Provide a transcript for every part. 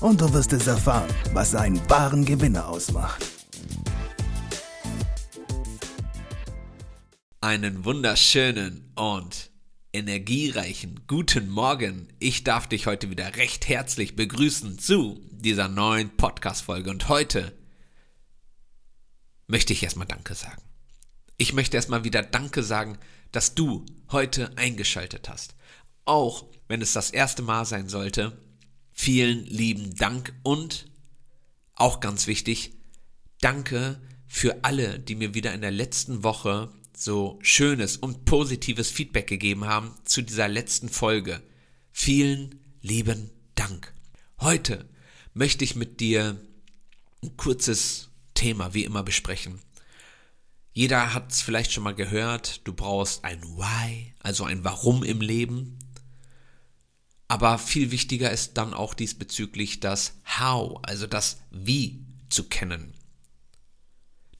und du wirst es erfahren, was einen wahren Gewinner ausmacht. Einen wunderschönen und energiereichen guten Morgen. Ich darf dich heute wieder recht herzlich begrüßen zu dieser neuen Podcast-Folge. Und heute möchte ich erstmal Danke sagen. Ich möchte erstmal wieder Danke sagen, dass du heute eingeschaltet hast. Auch wenn es das erste Mal sein sollte, vielen lieben Dank und auch ganz wichtig, danke für alle, die mir wieder in der letzten Woche so schönes und positives Feedback gegeben haben zu dieser letzten Folge. Vielen lieben Dank. Heute möchte ich mit dir ein kurzes Thema wie immer besprechen. Jeder hat es vielleicht schon mal gehört, du brauchst ein Why, also ein Warum im Leben. Aber viel wichtiger ist dann auch diesbezüglich das How, also das Wie zu kennen.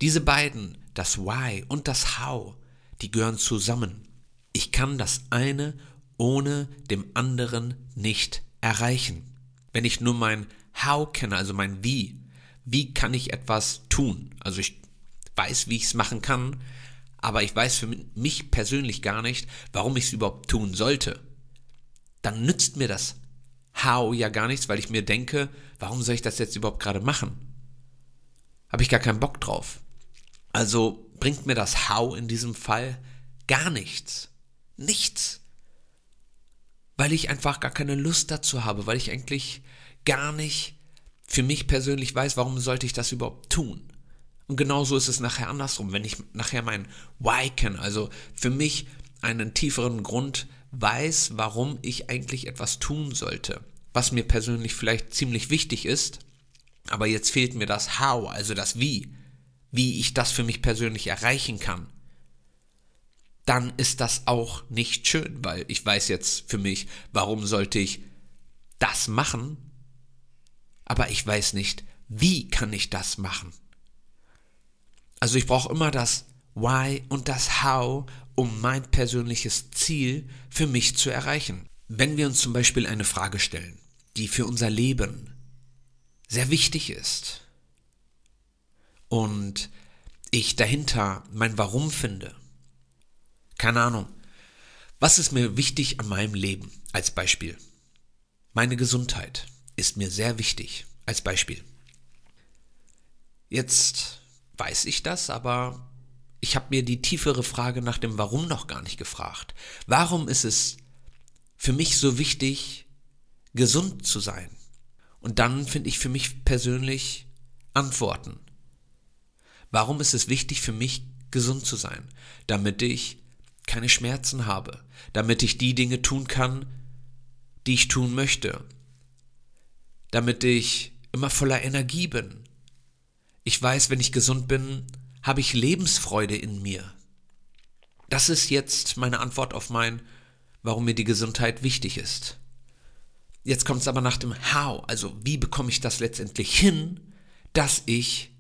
Diese beiden, das Why und das How, die gehören zusammen. Ich kann das eine ohne dem anderen nicht erreichen. Wenn ich nur mein How kenne, also mein Wie, wie kann ich etwas tun? Also ich weiß, wie ich es machen kann, aber ich weiß für mich persönlich gar nicht, warum ich es überhaupt tun sollte dann nützt mir das How ja gar nichts, weil ich mir denke, warum soll ich das jetzt überhaupt gerade machen? Habe ich gar keinen Bock drauf. Also bringt mir das How in diesem Fall gar nichts. Nichts. Weil ich einfach gar keine Lust dazu habe, weil ich eigentlich gar nicht für mich persönlich weiß, warum sollte ich das überhaupt tun. Und genauso ist es nachher andersrum, wenn ich nachher mein Why kenne, also für mich einen tieferen Grund weiß, warum ich eigentlich etwas tun sollte, was mir persönlich vielleicht ziemlich wichtig ist, aber jetzt fehlt mir das How, also das Wie, wie ich das für mich persönlich erreichen kann, dann ist das auch nicht schön, weil ich weiß jetzt für mich, warum sollte ich das machen, aber ich weiß nicht, wie kann ich das machen. Also ich brauche immer das Why und das How, um mein persönliches Ziel für mich zu erreichen. Wenn wir uns zum Beispiel eine Frage stellen, die für unser Leben sehr wichtig ist und ich dahinter mein Warum finde, keine Ahnung, was ist mir wichtig an meinem Leben als Beispiel? Meine Gesundheit ist mir sehr wichtig als Beispiel. Jetzt weiß ich das, aber ich habe mir die tiefere Frage nach dem Warum noch gar nicht gefragt. Warum ist es für mich so wichtig, gesund zu sein? Und dann finde ich für mich persönlich Antworten. Warum ist es wichtig für mich, gesund zu sein? Damit ich keine Schmerzen habe, damit ich die Dinge tun kann, die ich tun möchte, damit ich immer voller Energie bin. Ich weiß, wenn ich gesund bin, habe ich Lebensfreude in mir? Das ist jetzt meine Antwort auf mein, warum mir die Gesundheit wichtig ist. Jetzt kommt es aber nach dem How, also wie bekomme ich das letztendlich hin, dass ich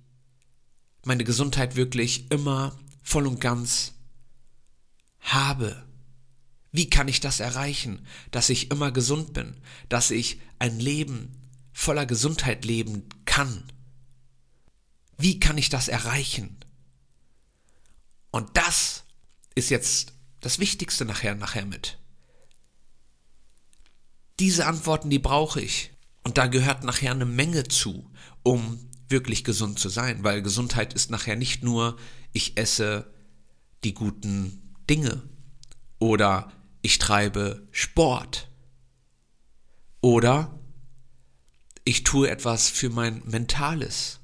meine Gesundheit wirklich immer voll und ganz habe. Wie kann ich das erreichen, dass ich immer gesund bin, dass ich ein Leben voller Gesundheit leben kann? Wie kann ich das erreichen? Und das ist jetzt das Wichtigste nachher, nachher mit. Diese Antworten, die brauche ich. Und da gehört nachher eine Menge zu, um wirklich gesund zu sein, weil Gesundheit ist nachher nicht nur, ich esse die guten Dinge oder ich treibe Sport oder ich tue etwas für mein Mentales.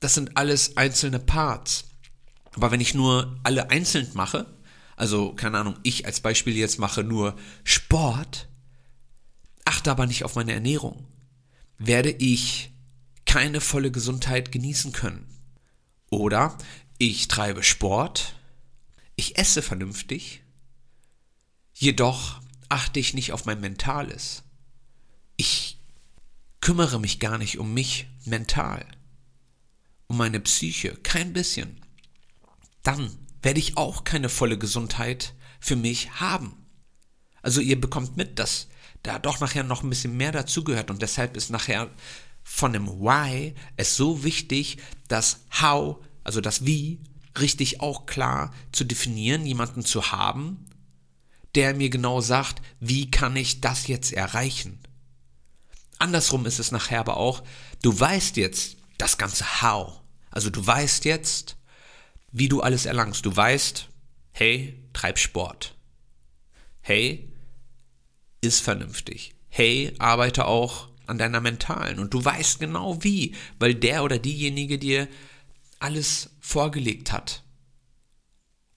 Das sind alles einzelne Parts. Aber wenn ich nur alle einzeln mache, also keine Ahnung, ich als Beispiel jetzt mache nur Sport, achte aber nicht auf meine Ernährung, werde ich keine volle Gesundheit genießen können. Oder ich treibe Sport, ich esse vernünftig, jedoch achte ich nicht auf mein Mentales. Ich kümmere mich gar nicht um mich mental, um meine Psyche, kein bisschen. Dann werde ich auch keine volle Gesundheit für mich haben. Also ihr bekommt mit, dass da doch nachher noch ein bisschen mehr dazugehört und deshalb ist nachher von dem Why es so wichtig, das How, also das Wie, richtig auch klar zu definieren, jemanden zu haben, der mir genau sagt, wie kann ich das jetzt erreichen. Andersrum ist es nachher aber auch, du weißt jetzt das ganze How. Also du weißt jetzt, wie du alles erlangst. Du weißt, hey, treib Sport. Hey, ist vernünftig. Hey, arbeite auch an deiner mentalen. Und du weißt genau wie, weil der oder diejenige dir alles vorgelegt hat.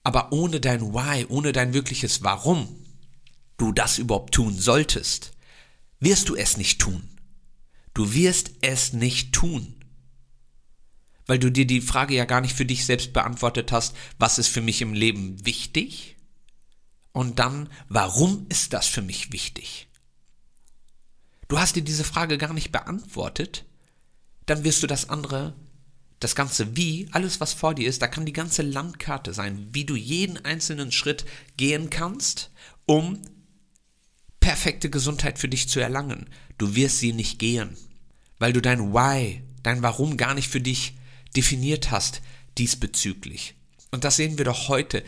Aber ohne dein Why, ohne dein wirkliches Warum du das überhaupt tun solltest, wirst du es nicht tun. Du wirst es nicht tun. Weil du dir die Frage ja gar nicht für dich selbst beantwortet hast, was ist für mich im Leben wichtig? Und dann, warum ist das für mich wichtig? Du hast dir diese Frage gar nicht beantwortet, dann wirst du das andere, das ganze Wie, alles was vor dir ist, da kann die ganze Landkarte sein, wie du jeden einzelnen Schritt gehen kannst, um perfekte Gesundheit für dich zu erlangen. Du wirst sie nicht gehen, weil du dein Why, dein Warum gar nicht für dich definiert hast diesbezüglich. Und das sehen wir doch heute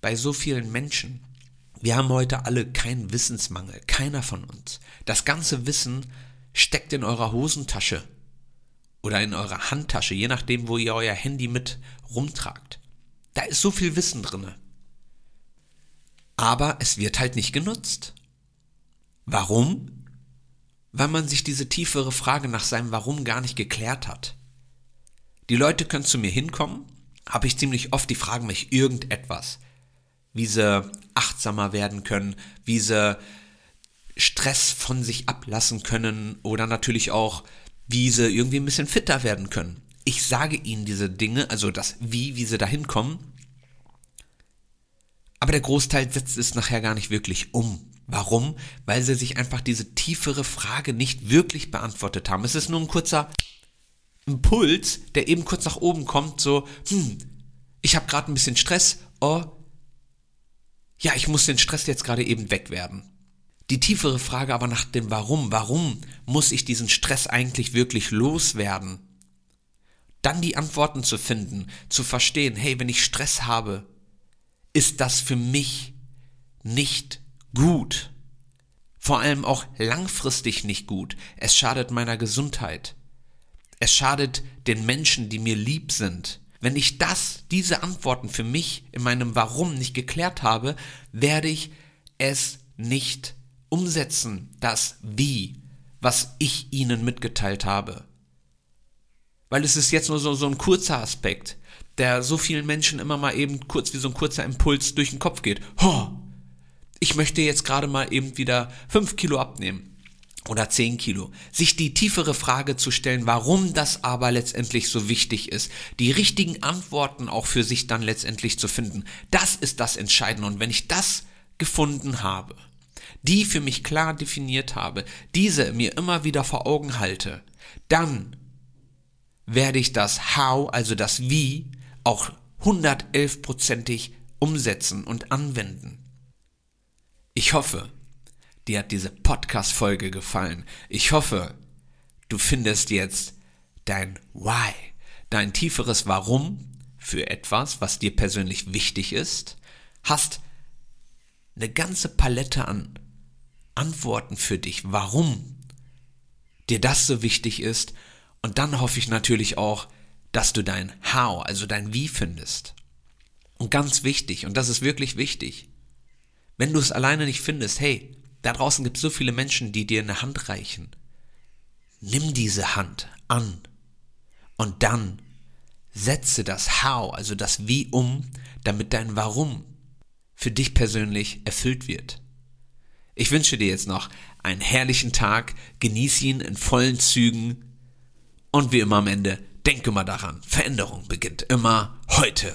bei so vielen Menschen. Wir haben heute alle keinen Wissensmangel, keiner von uns. Das ganze Wissen steckt in eurer Hosentasche oder in eurer Handtasche, je nachdem, wo ihr euer Handy mit rumtragt. Da ist so viel Wissen drinne. Aber es wird halt nicht genutzt. Warum? weil man sich diese tiefere Frage nach seinem Warum gar nicht geklärt hat. Die Leute können zu mir hinkommen, habe ich ziemlich oft, die fragen mich irgendetwas, wie sie achtsamer werden können, wie sie Stress von sich ablassen können oder natürlich auch, wie sie irgendwie ein bisschen fitter werden können. Ich sage ihnen diese Dinge, also das Wie, wie sie da hinkommen, aber der Großteil setzt es nachher gar nicht wirklich um. Warum? Weil sie sich einfach diese tiefere Frage nicht wirklich beantwortet haben. Es ist nur ein kurzer Impuls, der eben kurz nach oben kommt, so, hm, ich habe gerade ein bisschen Stress, oh, ja, ich muss den Stress jetzt gerade eben wegwerden. Die tiefere Frage aber nach dem Warum, warum muss ich diesen Stress eigentlich wirklich loswerden? Dann die Antworten zu finden, zu verstehen, hey, wenn ich Stress habe, ist das für mich nicht gut. Vor allem auch langfristig nicht gut. Es schadet meiner Gesundheit. Es schadet den Menschen, die mir lieb sind. Wenn ich das, diese Antworten für mich in meinem Warum nicht geklärt habe, werde ich es nicht umsetzen, das Wie, was ich ihnen mitgeteilt habe. Weil es ist jetzt nur so, so ein kurzer Aspekt, der so vielen Menschen immer mal eben kurz wie so ein kurzer Impuls durch den Kopf geht. Ho, ich möchte jetzt gerade mal eben wieder fünf Kilo abnehmen oder zehn Kilo. Sich die tiefere Frage zu stellen, warum das aber letztendlich so wichtig ist, die richtigen Antworten auch für sich dann letztendlich zu finden, das ist das Entscheidende. Und wenn ich das gefunden habe, die für mich klar definiert habe, diese mir immer wieder vor Augen halte, dann werde ich das How, also das Wie, auch 111%ig umsetzen und anwenden. Ich hoffe, dir hat diese Podcast-Folge gefallen. Ich hoffe, du findest jetzt dein Why, dein tieferes Warum für etwas, was dir persönlich wichtig ist, hast eine ganze Palette an Antworten für dich, warum dir das so wichtig ist. Und dann hoffe ich natürlich auch, dass du dein How, also dein Wie findest. Und ganz wichtig, und das ist wirklich wichtig, wenn du es alleine nicht findest, hey, da draußen gibt es so viele Menschen, die dir eine Hand reichen. Nimm diese Hand an und dann setze das How, also das Wie um, damit dein Warum für dich persönlich erfüllt wird. Ich wünsche dir jetzt noch einen herrlichen Tag, genieß ihn in vollen Zügen Und wie immer am Ende, denke mal daran, Veränderung beginnt immer heute.